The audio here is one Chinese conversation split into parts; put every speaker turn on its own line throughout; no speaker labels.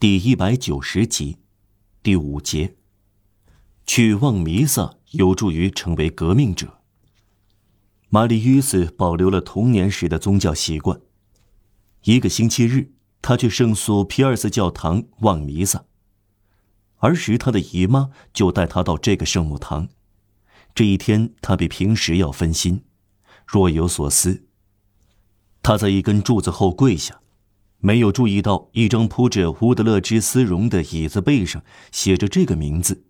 第一百九十集，第五节。去望弥撒有助于成为革命者。玛丽·约斯保留了童年时的宗教习惯。一个星期日，他去圣索皮尔斯教堂望弥撒。儿时，他的姨妈就带他到这个圣母堂。这一天，他比平时要分心，若有所思。他在一根柱子后跪下。没有注意到一张铺着乌德勒之丝绒的椅子背上写着这个名字：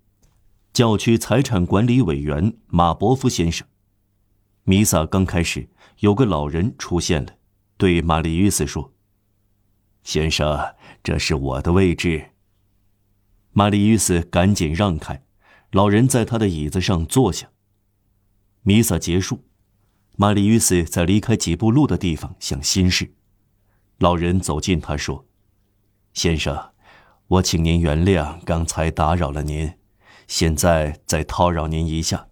教区财产管理委员马伯夫先生。弥撒刚开始，有个老人出现了，对玛丽约斯说：“先生，这是我的位置。”玛丽约斯赶紧让开，老人在他的椅子上坐下。弥撒结束，玛丽约斯在离开几步路的地方想心事。老人走近他说：“先生，我请您原谅刚才打扰了您，现在再叨扰您一下。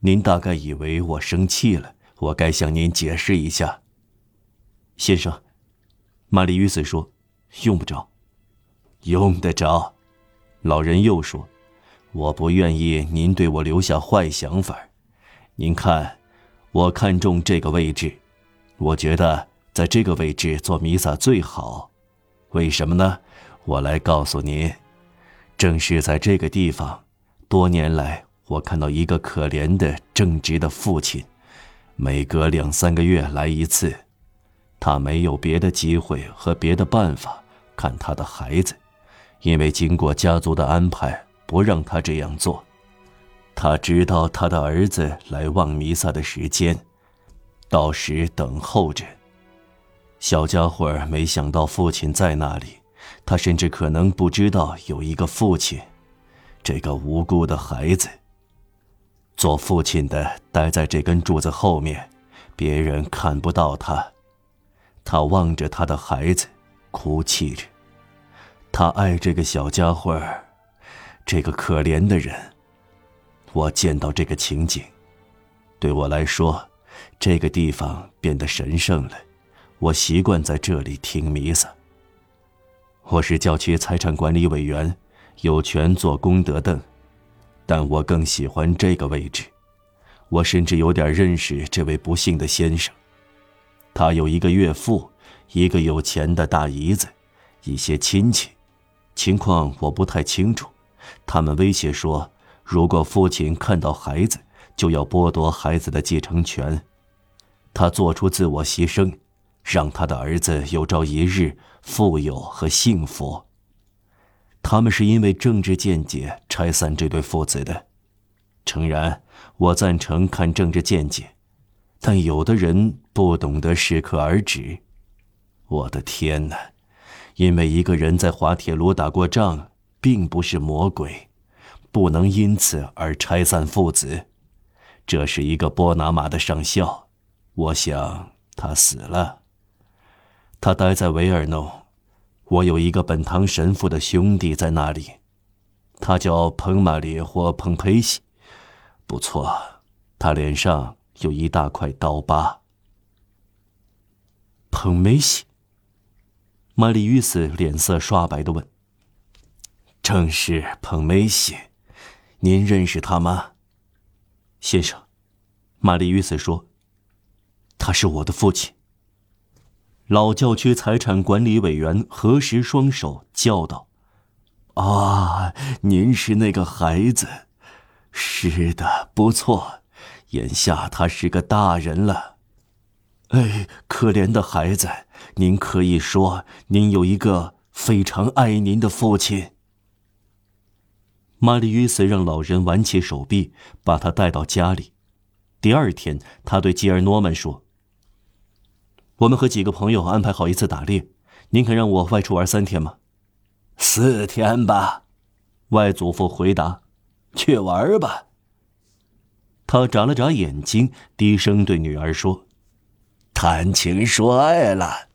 您大概以为我生气了，我该向您解释一下。”先生，玛丽·约瑟说：“用不着，
用得着。”
老人又说：“我不愿意您对我留下坏想法。您看，我看中这个位置，我觉得。”在这个位置做弥撒最好，为什么呢？我来告诉您，正是在这个地方，多年来我看到一个可怜的正直的父亲，每隔两三个月来一次，他没有别的机会和别的办法看他的孩子，因为经过家族的安排，不让他这样做。他知道他的儿子来望弥撒的时间，到时等候着。小家伙没想到父亲在那里，他甚至可能不知道有一个父亲。这个无辜的孩子。做父亲的待在这根柱子后面，别人看不到他。他望着他的孩子，哭泣着。他爱这个小家伙，这个可怜的人。我见到这个情景，对我来说，这个地方变得神圣了。我习惯在这里听弥撒。我是教区财产管理委员，有权坐功德凳，但我更喜欢这个位置。我甚至有点认识这位不幸的先生。他有一个岳父，一个有钱的大姨子，一些亲戚，情况我不太清楚。他们威胁说，如果父亲看到孩子，就要剥夺孩子的继承权。他做出自我牺牲。让他的儿子有朝一日富有和幸福。他们是因为政治见解拆散这对父子的。诚然，我赞成看政治见解，但有的人不懂得适可而止。我的天哪！因为一个人在滑铁卢打过仗，并不是魔鬼，不能因此而拆散父子。这是一个波拿马的上校，我想他死了。他待在维尔诺，我有一个本堂神父的兄弟在那里，他叫彭马里或彭佩西，不错，他脸上有一大块刀疤。
彭梅西，
玛丽于斯脸色刷白的问：“
正是彭梅西，您认识他吗，
先生？”玛丽于斯说：“他是我的父亲。”老教区财产管理委员合十双手，叫道：“
啊，您是那个孩子，是的，不错。眼下他是个大人了。哎，可怜的孩子，您可以说您有一个非常爱您的父亲。”
玛丽·约瑟让老人挽起手臂，把他带到家里。第二天，他对吉尔诺曼说。我们和几个朋友安排好一次打猎，您肯让我外出玩三天吗？
四天吧，
外祖父回答。
去玩吧。
他眨了眨眼睛，低声对女儿说：“
谈情说爱了。”